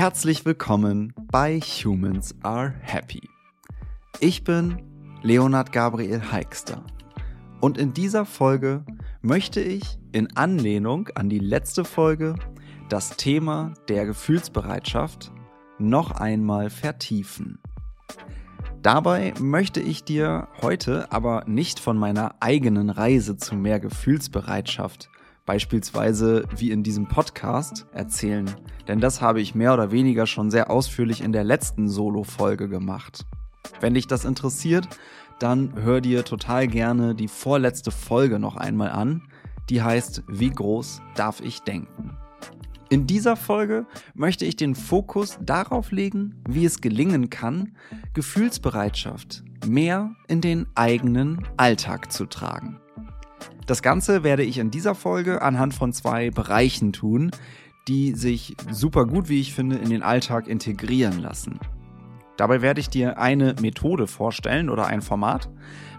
Herzlich willkommen bei Humans Are Happy. Ich bin Leonard Gabriel Heikster und in dieser Folge möchte ich in Anlehnung an die letzte Folge das Thema der Gefühlsbereitschaft noch einmal vertiefen. Dabei möchte ich dir heute aber nicht von meiner eigenen Reise zu mehr Gefühlsbereitschaft, beispielsweise wie in diesem Podcast, erzählen, denn das habe ich mehr oder weniger schon sehr ausführlich in der letzten Solo-Folge gemacht. Wenn dich das interessiert, dann hör dir total gerne die vorletzte Folge noch einmal an, die heißt Wie groß darf ich denken? In dieser Folge möchte ich den Fokus darauf legen, wie es gelingen kann, Gefühlsbereitschaft mehr in den eigenen Alltag zu tragen. Das Ganze werde ich in dieser Folge anhand von zwei Bereichen tun, die sich super gut, wie ich finde, in den Alltag integrieren lassen. Dabei werde ich dir eine Methode vorstellen oder ein Format,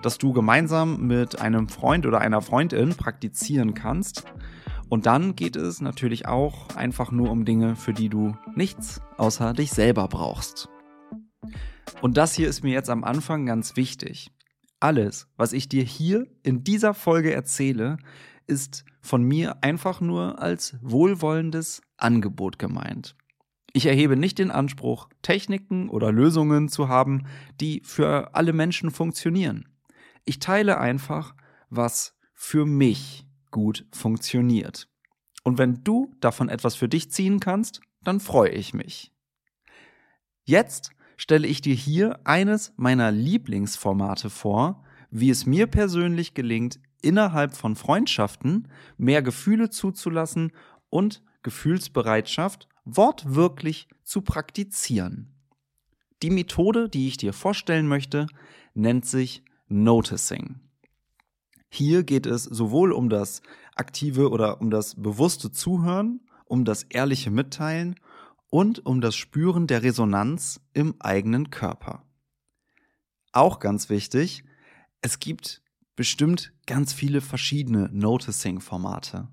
das du gemeinsam mit einem Freund oder einer Freundin praktizieren kannst und dann geht es natürlich auch einfach nur um Dinge, für die du nichts außer dich selber brauchst. Und das hier ist mir jetzt am Anfang ganz wichtig. Alles, was ich dir hier in dieser Folge erzähle, ist von mir einfach nur als wohlwollendes Angebot gemeint. Ich erhebe nicht den Anspruch, Techniken oder Lösungen zu haben, die für alle Menschen funktionieren. Ich teile einfach, was für mich gut funktioniert. Und wenn du davon etwas für dich ziehen kannst, dann freue ich mich. Jetzt stelle ich dir hier eines meiner Lieblingsformate vor, wie es mir persönlich gelingt, innerhalb von Freundschaften mehr Gefühle zuzulassen und Gefühlsbereitschaft wortwörtlich zu praktizieren. Die Methode, die ich dir vorstellen möchte, nennt sich Noticing. Hier geht es sowohl um das aktive oder um das bewusste Zuhören, um das ehrliche Mitteilen und um das Spüren der Resonanz im eigenen Körper. Auch ganz wichtig, es gibt bestimmt ganz viele verschiedene Noticing-Formate.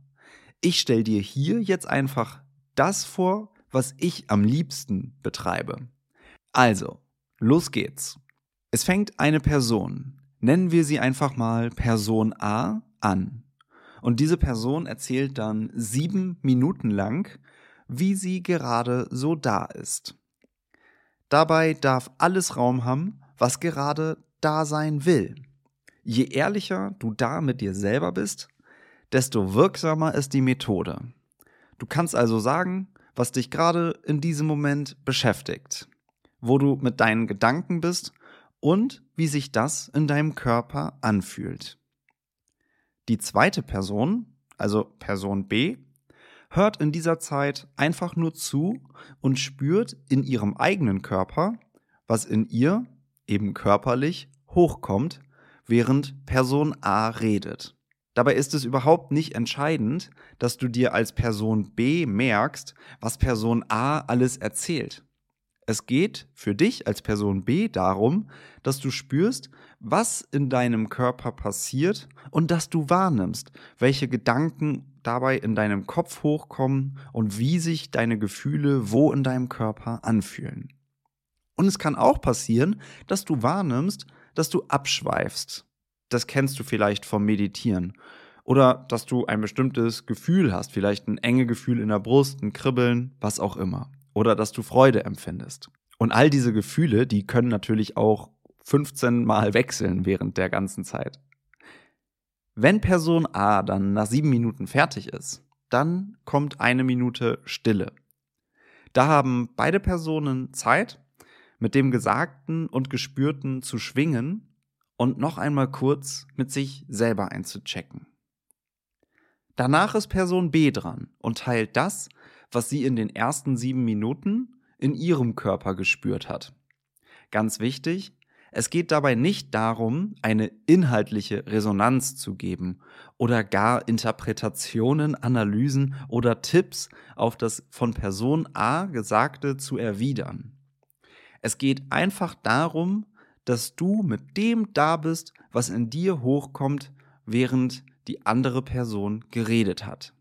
Ich stelle dir hier jetzt einfach das vor, was ich am liebsten betreibe. Also, los geht's. Es fängt eine Person, Nennen wir sie einfach mal Person A an. Und diese Person erzählt dann sieben Minuten lang, wie sie gerade so da ist. Dabei darf alles Raum haben, was gerade da sein will. Je ehrlicher du da mit dir selber bist, desto wirksamer ist die Methode. Du kannst also sagen, was dich gerade in diesem Moment beschäftigt, wo du mit deinen Gedanken bist und wie sich das in deinem Körper anfühlt. Die zweite Person, also Person B, hört in dieser Zeit einfach nur zu und spürt in ihrem eigenen Körper, was in ihr eben körperlich hochkommt, während Person A redet. Dabei ist es überhaupt nicht entscheidend, dass du dir als Person B merkst, was Person A alles erzählt. Es geht für dich als Person B darum, dass du spürst, was in deinem Körper passiert und dass du wahrnimmst, welche Gedanken dabei in deinem Kopf hochkommen und wie sich deine Gefühle wo in deinem Körper anfühlen. Und es kann auch passieren, dass du wahrnimmst, dass du abschweifst. Das kennst du vielleicht vom Meditieren. Oder dass du ein bestimmtes Gefühl hast, vielleicht ein enge Gefühl in der Brust, ein Kribbeln, was auch immer oder dass du Freude empfindest. Und all diese Gefühle, die können natürlich auch 15 Mal wechseln während der ganzen Zeit. Wenn Person A dann nach sieben Minuten fertig ist, dann kommt eine Minute Stille. Da haben beide Personen Zeit, mit dem Gesagten und Gespürten zu schwingen und noch einmal kurz mit sich selber einzuchecken. Danach ist Person B dran und teilt das, was sie in den ersten sieben Minuten in ihrem Körper gespürt hat. Ganz wichtig, es geht dabei nicht darum, eine inhaltliche Resonanz zu geben oder gar Interpretationen, Analysen oder Tipps auf das von Person A Gesagte zu erwidern. Es geht einfach darum, dass du mit dem da bist, was in dir hochkommt, während die andere Person geredet hat.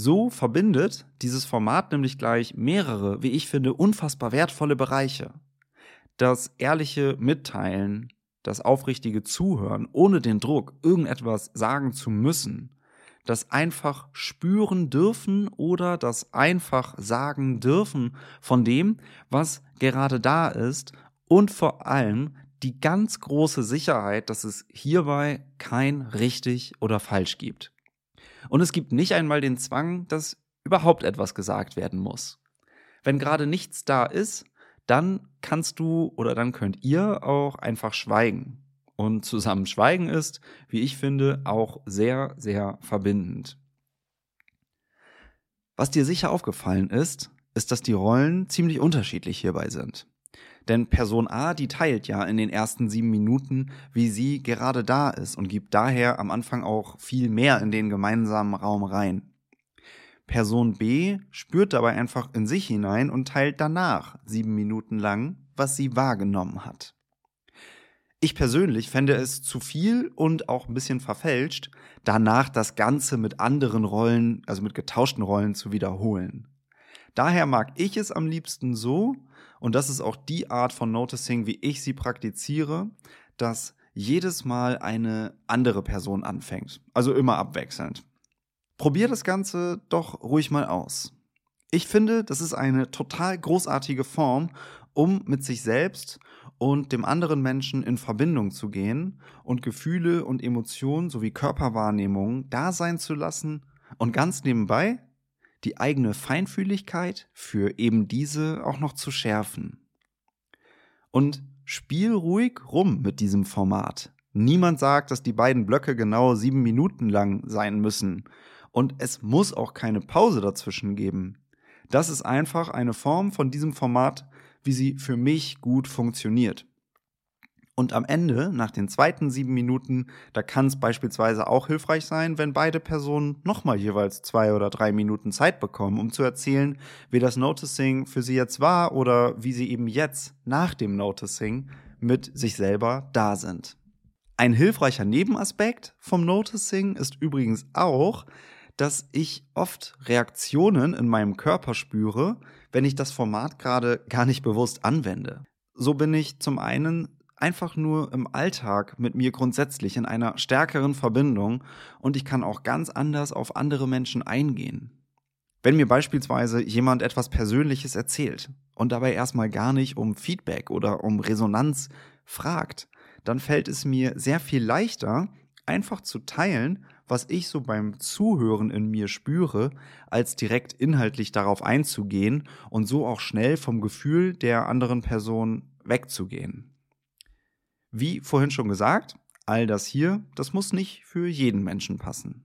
So verbindet dieses Format nämlich gleich mehrere, wie ich finde, unfassbar wertvolle Bereiche. Das ehrliche Mitteilen, das aufrichtige Zuhören, ohne den Druck, irgendetwas sagen zu müssen, das einfach spüren dürfen oder das einfach sagen dürfen von dem, was gerade da ist und vor allem die ganz große Sicherheit, dass es hierbei kein richtig oder falsch gibt. Und es gibt nicht einmal den Zwang, dass überhaupt etwas gesagt werden muss. Wenn gerade nichts da ist, dann kannst du oder dann könnt ihr auch einfach schweigen. Und zusammen schweigen ist, wie ich finde, auch sehr, sehr verbindend. Was dir sicher aufgefallen ist, ist, dass die Rollen ziemlich unterschiedlich hierbei sind. Denn Person A, die teilt ja in den ersten sieben Minuten, wie sie gerade da ist und gibt daher am Anfang auch viel mehr in den gemeinsamen Raum rein. Person B spürt dabei einfach in sich hinein und teilt danach sieben Minuten lang, was sie wahrgenommen hat. Ich persönlich fände es zu viel und auch ein bisschen verfälscht, danach das Ganze mit anderen Rollen, also mit getauschten Rollen zu wiederholen. Daher mag ich es am liebsten so, und das ist auch die Art von Noticing, wie ich sie praktiziere, dass jedes Mal eine andere Person anfängt. Also immer abwechselnd. Probier das Ganze doch ruhig mal aus. Ich finde, das ist eine total großartige Form, um mit sich selbst und dem anderen Menschen in Verbindung zu gehen und Gefühle und Emotionen sowie Körperwahrnehmungen da sein zu lassen und ganz nebenbei die eigene Feinfühligkeit für eben diese auch noch zu schärfen. Und spiel ruhig rum mit diesem Format. Niemand sagt, dass die beiden Blöcke genau sieben Minuten lang sein müssen. Und es muss auch keine Pause dazwischen geben. Das ist einfach eine Form von diesem Format, wie sie für mich gut funktioniert. Und am Ende, nach den zweiten sieben Minuten, da kann es beispielsweise auch hilfreich sein, wenn beide Personen nochmal jeweils zwei oder drei Minuten Zeit bekommen, um zu erzählen, wie das Noticing für sie jetzt war oder wie sie eben jetzt nach dem Noticing mit sich selber da sind. Ein hilfreicher Nebenaspekt vom Noticing ist übrigens auch, dass ich oft Reaktionen in meinem Körper spüre, wenn ich das Format gerade gar nicht bewusst anwende. So bin ich zum einen einfach nur im Alltag mit mir grundsätzlich in einer stärkeren Verbindung und ich kann auch ganz anders auf andere Menschen eingehen. Wenn mir beispielsweise jemand etwas Persönliches erzählt und dabei erstmal gar nicht um Feedback oder um Resonanz fragt, dann fällt es mir sehr viel leichter, einfach zu teilen, was ich so beim Zuhören in mir spüre, als direkt inhaltlich darauf einzugehen und so auch schnell vom Gefühl der anderen Person wegzugehen. Wie vorhin schon gesagt, all das hier, das muss nicht für jeden Menschen passen.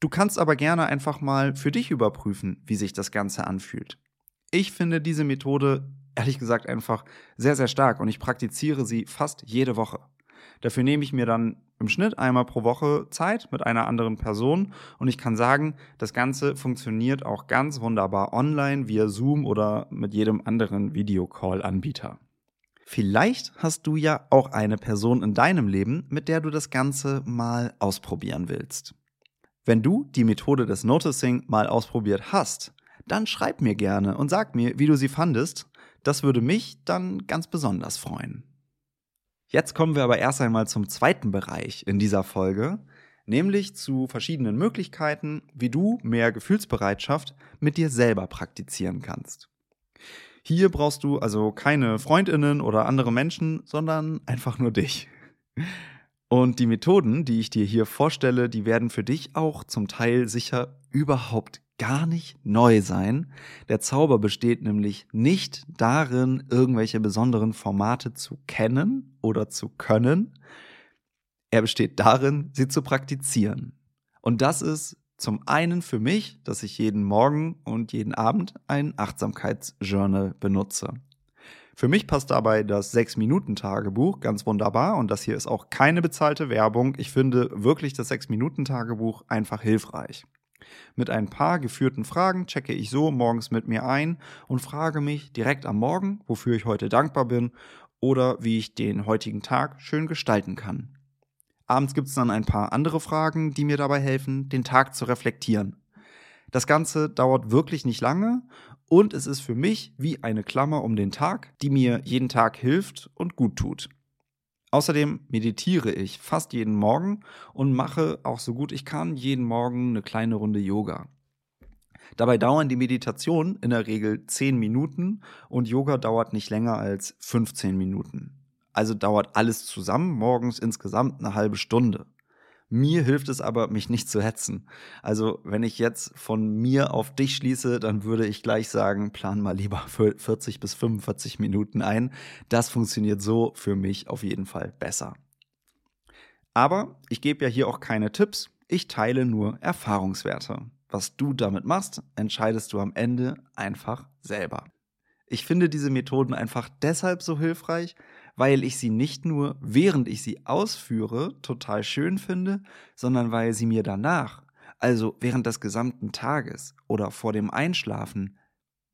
Du kannst aber gerne einfach mal für dich überprüfen, wie sich das Ganze anfühlt. Ich finde diese Methode ehrlich gesagt einfach sehr, sehr stark und ich praktiziere sie fast jede Woche. Dafür nehme ich mir dann im Schnitt einmal pro Woche Zeit mit einer anderen Person und ich kann sagen, das Ganze funktioniert auch ganz wunderbar online via Zoom oder mit jedem anderen Videocall-Anbieter. Vielleicht hast du ja auch eine Person in deinem Leben, mit der du das Ganze mal ausprobieren willst. Wenn du die Methode des Noticing mal ausprobiert hast, dann schreib mir gerne und sag mir, wie du sie fandest. Das würde mich dann ganz besonders freuen. Jetzt kommen wir aber erst einmal zum zweiten Bereich in dieser Folge, nämlich zu verschiedenen Möglichkeiten, wie du mehr Gefühlsbereitschaft mit dir selber praktizieren kannst. Hier brauchst du also keine Freundinnen oder andere Menschen, sondern einfach nur dich. Und die Methoden, die ich dir hier vorstelle, die werden für dich auch zum Teil sicher überhaupt gar nicht neu sein. Der Zauber besteht nämlich nicht darin, irgendwelche besonderen Formate zu kennen oder zu können. Er besteht darin, sie zu praktizieren. Und das ist zum einen für mich, dass ich jeden Morgen und jeden Abend ein Achtsamkeitsjournal benutze. Für mich passt dabei das 6-Minuten-Tagebuch ganz wunderbar und das hier ist auch keine bezahlte Werbung. Ich finde wirklich das 6-Minuten-Tagebuch einfach hilfreich. Mit ein paar geführten Fragen checke ich so morgens mit mir ein und frage mich direkt am Morgen, wofür ich heute dankbar bin oder wie ich den heutigen Tag schön gestalten kann. Abends gibt es dann ein paar andere Fragen, die mir dabei helfen, den Tag zu reflektieren. Das Ganze dauert wirklich nicht lange und es ist für mich wie eine Klammer um den Tag, die mir jeden Tag hilft und gut tut. Außerdem meditiere ich fast jeden Morgen und mache auch so gut ich kann jeden Morgen eine kleine Runde Yoga. Dabei dauern die Meditationen in der Regel 10 Minuten und Yoga dauert nicht länger als 15 Minuten. Also dauert alles zusammen morgens insgesamt eine halbe Stunde. Mir hilft es aber, mich nicht zu hetzen. Also, wenn ich jetzt von mir auf dich schließe, dann würde ich gleich sagen, plan mal lieber für 40 bis 45 Minuten ein. Das funktioniert so für mich auf jeden Fall besser. Aber ich gebe ja hier auch keine Tipps. Ich teile nur Erfahrungswerte. Was du damit machst, entscheidest du am Ende einfach selber. Ich finde diese Methoden einfach deshalb so hilfreich, weil ich sie nicht nur, während ich sie ausführe, total schön finde, sondern weil sie mir danach, also während des gesamten Tages oder vor dem Einschlafen,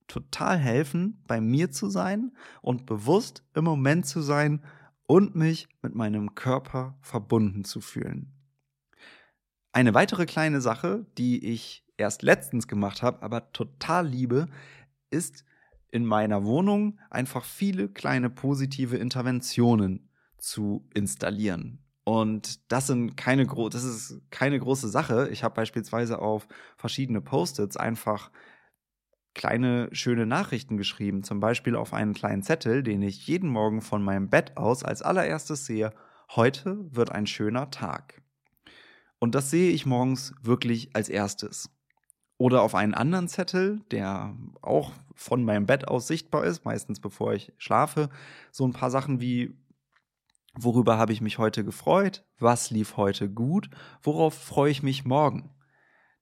total helfen, bei mir zu sein und bewusst im Moment zu sein und mich mit meinem Körper verbunden zu fühlen. Eine weitere kleine Sache, die ich erst letztens gemacht habe, aber total liebe, ist in meiner Wohnung einfach viele kleine positive Interventionen zu installieren. Und das sind keine gro das ist keine große Sache. Ich habe beispielsweise auf verschiedene Post-its einfach kleine schöne Nachrichten geschrieben, zum Beispiel auf einen kleinen Zettel, den ich jeden Morgen von meinem Bett aus als allererstes sehe. Heute wird ein schöner Tag. Und das sehe ich morgens wirklich als erstes. Oder auf einen anderen Zettel, der auch von meinem Bett aus sichtbar ist, meistens bevor ich schlafe, so ein paar Sachen wie, worüber habe ich mich heute gefreut, was lief heute gut, worauf freue ich mich morgen.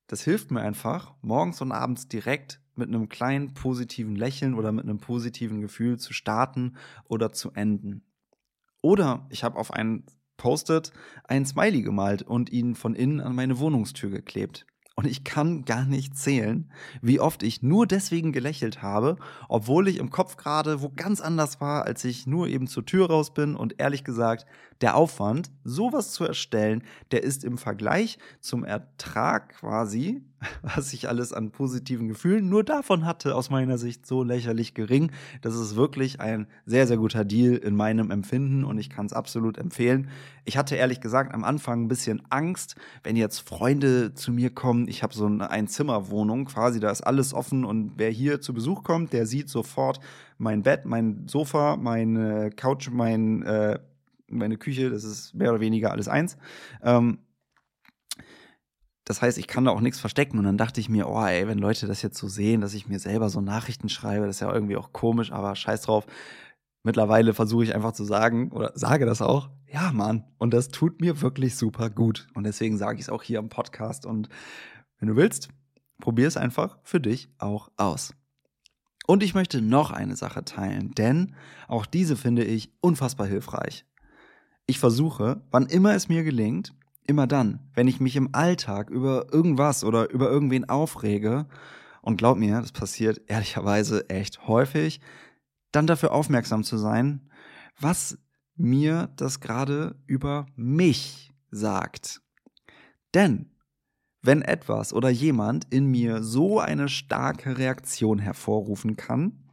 Das hilft mir einfach, morgens und abends direkt mit einem kleinen positiven Lächeln oder mit einem positiven Gefühl zu starten oder zu enden. Oder ich habe auf einen Post-it ein Smiley gemalt und ihn von innen an meine Wohnungstür geklebt. Und ich kann gar nicht zählen, wie oft ich nur deswegen gelächelt habe, obwohl ich im Kopf gerade wo ganz anders war, als ich nur eben zur Tür raus bin. Und ehrlich gesagt, der Aufwand, sowas zu erstellen, der ist im Vergleich zum Ertrag quasi, was ich alles an positiven Gefühlen nur davon hatte, aus meiner Sicht so lächerlich gering. Das ist wirklich ein sehr, sehr guter Deal in meinem Empfinden und ich kann es absolut empfehlen. Ich hatte ehrlich gesagt am Anfang ein bisschen Angst, wenn jetzt Freunde zu mir kommen. Ich habe so eine Einzimmerwohnung quasi, da ist alles offen und wer hier zu Besuch kommt, der sieht sofort mein Bett, mein Sofa, meine Couch, mein äh, meine Küche, das ist mehr oder weniger alles eins. Ähm, das heißt, ich kann da auch nichts verstecken. Und dann dachte ich mir, oh ey, wenn Leute das jetzt so sehen, dass ich mir selber so Nachrichten schreibe, das ist ja irgendwie auch komisch, aber scheiß drauf. Mittlerweile versuche ich einfach zu sagen oder sage das auch, ja, Mann. Und das tut mir wirklich super gut. Und deswegen sage ich es auch hier im Podcast. Und wenn du willst, probier es einfach für dich auch aus. Und ich möchte noch eine Sache teilen, denn auch diese finde ich unfassbar hilfreich. Ich versuche, wann immer es mir gelingt, immer dann, wenn ich mich im Alltag über irgendwas oder über irgendwen aufrege, und glaub mir, das passiert ehrlicherweise echt häufig, dann dafür aufmerksam zu sein, was mir das gerade über mich sagt. Denn wenn etwas oder jemand in mir so eine starke Reaktion hervorrufen kann,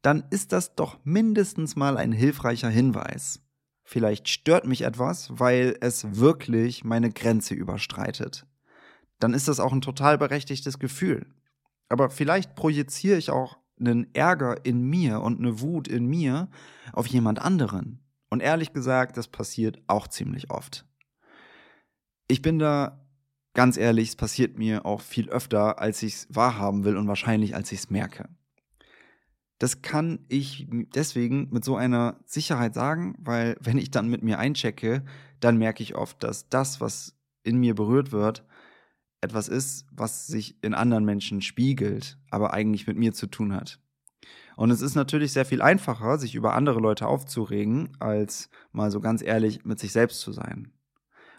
dann ist das doch mindestens mal ein hilfreicher Hinweis. Vielleicht stört mich etwas, weil es wirklich meine Grenze überstreitet. Dann ist das auch ein total berechtigtes Gefühl. Aber vielleicht projiziere ich auch einen Ärger in mir und eine Wut in mir auf jemand anderen. Und ehrlich gesagt, das passiert auch ziemlich oft. Ich bin da ganz ehrlich, es passiert mir auch viel öfter, als ich es wahrhaben will und wahrscheinlich, als ich es merke. Das kann ich deswegen mit so einer Sicherheit sagen, weil wenn ich dann mit mir einchecke, dann merke ich oft, dass das, was in mir berührt wird, etwas ist, was sich in anderen Menschen spiegelt, aber eigentlich mit mir zu tun hat. Und es ist natürlich sehr viel einfacher, sich über andere Leute aufzuregen, als mal so ganz ehrlich mit sich selbst zu sein.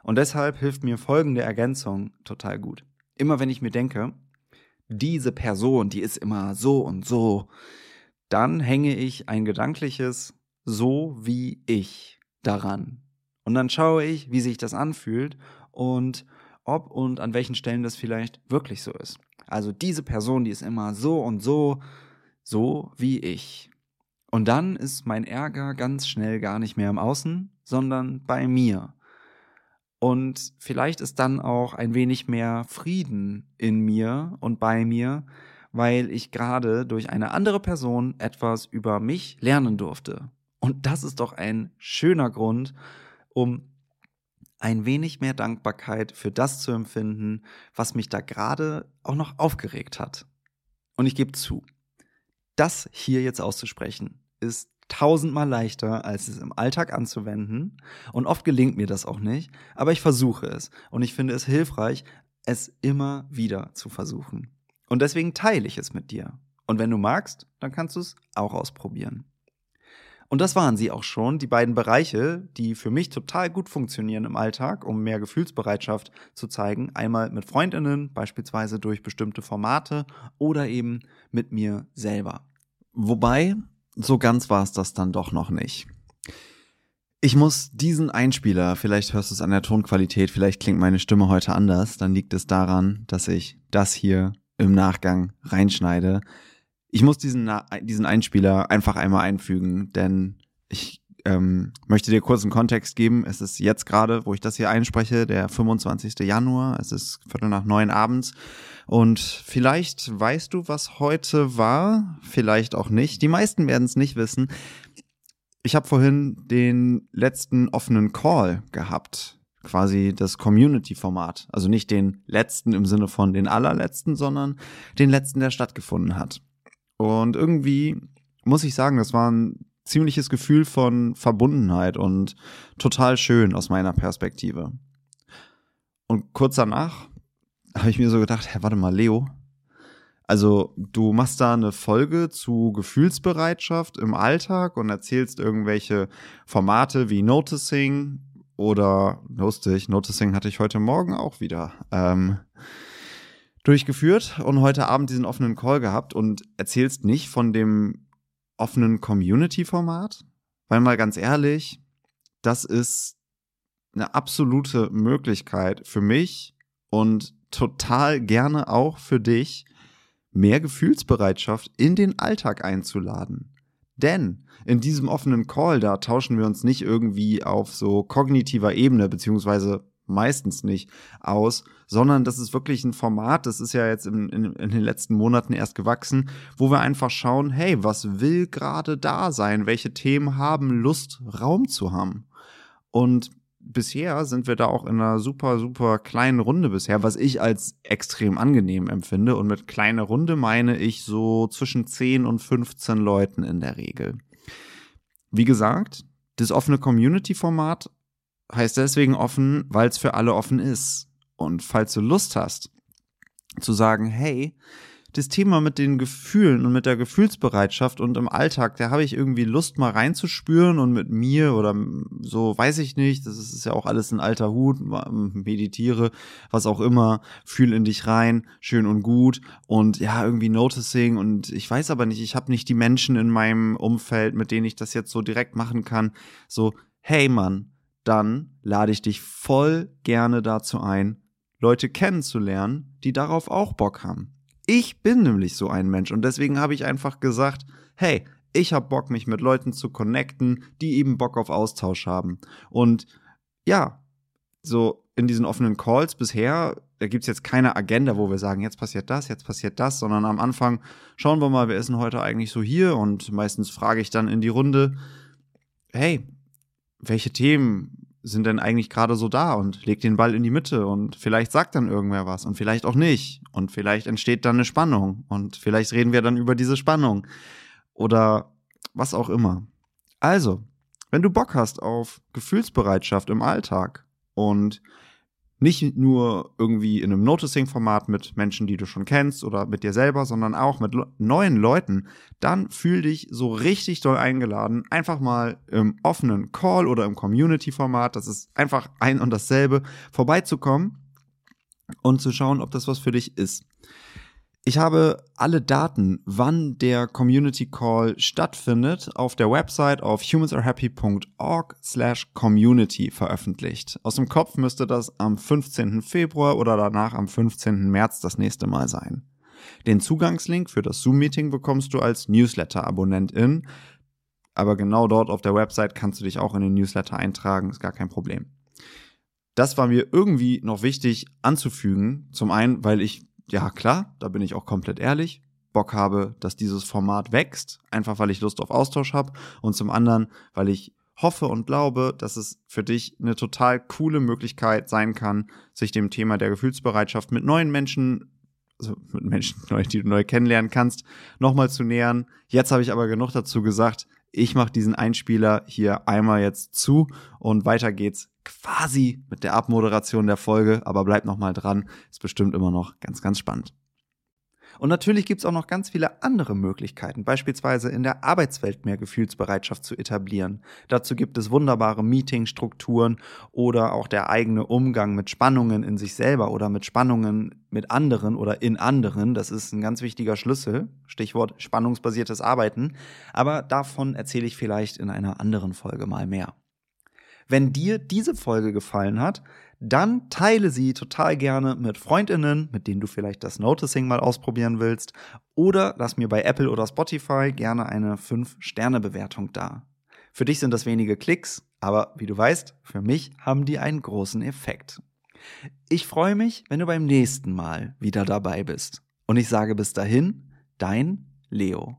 Und deshalb hilft mir folgende Ergänzung total gut. Immer wenn ich mir denke, diese Person, die ist immer so und so, dann hänge ich ein gedankliches so wie ich daran. Und dann schaue ich, wie sich das anfühlt und ob und an welchen Stellen das vielleicht wirklich so ist. Also diese Person, die ist immer so und so, so wie ich. Und dann ist mein Ärger ganz schnell gar nicht mehr im Außen, sondern bei mir. Und vielleicht ist dann auch ein wenig mehr Frieden in mir und bei mir, weil ich gerade durch eine andere Person etwas über mich lernen durfte. Und das ist doch ein schöner Grund, um ein wenig mehr Dankbarkeit für das zu empfinden, was mich da gerade auch noch aufgeregt hat. Und ich gebe zu, das hier jetzt auszusprechen, ist tausendmal leichter, als es im Alltag anzuwenden. Und oft gelingt mir das auch nicht, aber ich versuche es. Und ich finde es hilfreich, es immer wieder zu versuchen. Und deswegen teile ich es mit dir. Und wenn du magst, dann kannst du es auch ausprobieren. Und das waren sie auch schon, die beiden Bereiche, die für mich total gut funktionieren im Alltag, um mehr Gefühlsbereitschaft zu zeigen. Einmal mit Freundinnen, beispielsweise durch bestimmte Formate oder eben mit mir selber. Wobei, so ganz war es das dann doch noch nicht. Ich muss diesen Einspieler, vielleicht hörst du es an der Tonqualität, vielleicht klingt meine Stimme heute anders, dann liegt es daran, dass ich das hier im Nachgang reinschneide. Ich muss diesen, diesen Einspieler einfach einmal einfügen, denn ich ähm, möchte dir kurz einen Kontext geben. Es ist jetzt gerade, wo ich das hier einspreche, der 25. Januar. Es ist Viertel nach neun abends. Und vielleicht weißt du, was heute war, vielleicht auch nicht. Die meisten werden es nicht wissen. Ich habe vorhin den letzten offenen Call gehabt quasi das Community-Format. Also nicht den letzten im Sinne von den allerletzten, sondern den letzten, der stattgefunden hat. Und irgendwie muss ich sagen, das war ein ziemliches Gefühl von Verbundenheit und total schön aus meiner Perspektive. Und kurz danach habe ich mir so gedacht, hey, warte mal, Leo, also du machst da eine Folge zu Gefühlsbereitschaft im Alltag und erzählst irgendwelche Formate wie Noticing oder lustig, Noticing hatte ich heute Morgen auch wieder. Ähm, durchgeführt und heute Abend diesen offenen Call gehabt und erzählst nicht von dem offenen Community-Format, weil mal ganz ehrlich, das ist eine absolute Möglichkeit für mich und total gerne auch für dich, mehr Gefühlsbereitschaft in den Alltag einzuladen. Denn in diesem offenen Call, da tauschen wir uns nicht irgendwie auf so kognitiver Ebene, beziehungsweise meistens nicht aus, sondern das ist wirklich ein Format, das ist ja jetzt in, in, in, den letzten Monaten erst gewachsen, wo wir einfach schauen, hey, was will gerade da sein? Welche Themen haben Lust, Raum zu haben? Und bisher sind wir da auch in einer super, super kleinen Runde bisher, was ich als extrem angenehm empfinde. Und mit kleiner Runde meine ich so zwischen 10 und 15 Leuten in der Regel. Wie gesagt, das offene Community-Format heißt deswegen offen, weil es für alle offen ist. Und falls du Lust hast, zu sagen, hey, das Thema mit den Gefühlen und mit der Gefühlsbereitschaft und im Alltag, da habe ich irgendwie Lust mal reinzuspüren und mit mir oder so, weiß ich nicht, das ist ja auch alles ein alter Hut, meditiere, was auch immer, fühl in dich rein, schön und gut und ja, irgendwie noticing und ich weiß aber nicht, ich habe nicht die Menschen in meinem Umfeld, mit denen ich das jetzt so direkt machen kann, so, hey Mann, dann lade ich dich voll gerne dazu ein, Leute kennenzulernen, die darauf auch Bock haben. Ich bin nämlich so ein Mensch und deswegen habe ich einfach gesagt, hey, ich habe Bock, mich mit Leuten zu connecten, die eben Bock auf Austausch haben. Und ja, so in diesen offenen Calls bisher, da gibt es jetzt keine Agenda, wo wir sagen, jetzt passiert das, jetzt passiert das, sondern am Anfang schauen wir mal, wer ist denn heute eigentlich so hier und meistens frage ich dann in die Runde, hey, welche Themen sind denn eigentlich gerade so da und legt den Ball in die Mitte und vielleicht sagt dann irgendwer was und vielleicht auch nicht und vielleicht entsteht dann eine Spannung und vielleicht reden wir dann über diese Spannung oder was auch immer. Also, wenn du Bock hast auf Gefühlsbereitschaft im Alltag und nicht nur irgendwie in einem Noticing-Format mit Menschen, die du schon kennst oder mit dir selber, sondern auch mit neuen Leuten, dann fühl dich so richtig doll eingeladen, einfach mal im offenen Call oder im Community-Format, das ist einfach ein und dasselbe, vorbeizukommen und zu schauen, ob das was für dich ist. Ich habe alle Daten, wann der Community Call stattfindet, auf der Website auf humansarehappy.org slash community veröffentlicht. Aus dem Kopf müsste das am 15. Februar oder danach am 15. März das nächste Mal sein. Den Zugangslink für das Zoom-Meeting bekommst du als Newsletter-Abonnentin. Aber genau dort auf der Website kannst du dich auch in den Newsletter eintragen, ist gar kein Problem. Das war mir irgendwie noch wichtig anzufügen. Zum einen, weil ich, ja klar, da bin ich auch komplett ehrlich, Bock habe, dass dieses Format wächst, einfach weil ich Lust auf Austausch habe. Und zum anderen, weil ich hoffe und glaube, dass es für dich eine total coole Möglichkeit sein kann, sich dem Thema der Gefühlsbereitschaft mit neuen Menschen, also mit Menschen, die du neu kennenlernen kannst, nochmal zu nähern. Jetzt habe ich aber genug dazu gesagt. Ich mache diesen Einspieler hier einmal jetzt zu und weiter geht's quasi mit der Abmoderation der Folge, aber bleib nochmal dran, ist bestimmt immer noch ganz, ganz spannend. Und natürlich gibt es auch noch ganz viele andere Möglichkeiten, beispielsweise in der Arbeitswelt mehr Gefühlsbereitschaft zu etablieren. Dazu gibt es wunderbare Meetingstrukturen oder auch der eigene Umgang mit Spannungen in sich selber oder mit Spannungen mit anderen oder in anderen. Das ist ein ganz wichtiger Schlüssel. Stichwort spannungsbasiertes Arbeiten. Aber davon erzähle ich vielleicht in einer anderen Folge mal mehr. Wenn dir diese Folge gefallen hat, dann teile sie total gerne mit Freundinnen, mit denen du vielleicht das Noticing mal ausprobieren willst, oder lass mir bei Apple oder Spotify gerne eine 5-Sterne-Bewertung da. Für dich sind das wenige Klicks, aber wie du weißt, für mich haben die einen großen Effekt. Ich freue mich, wenn du beim nächsten Mal wieder dabei bist. Und ich sage bis dahin, dein Leo.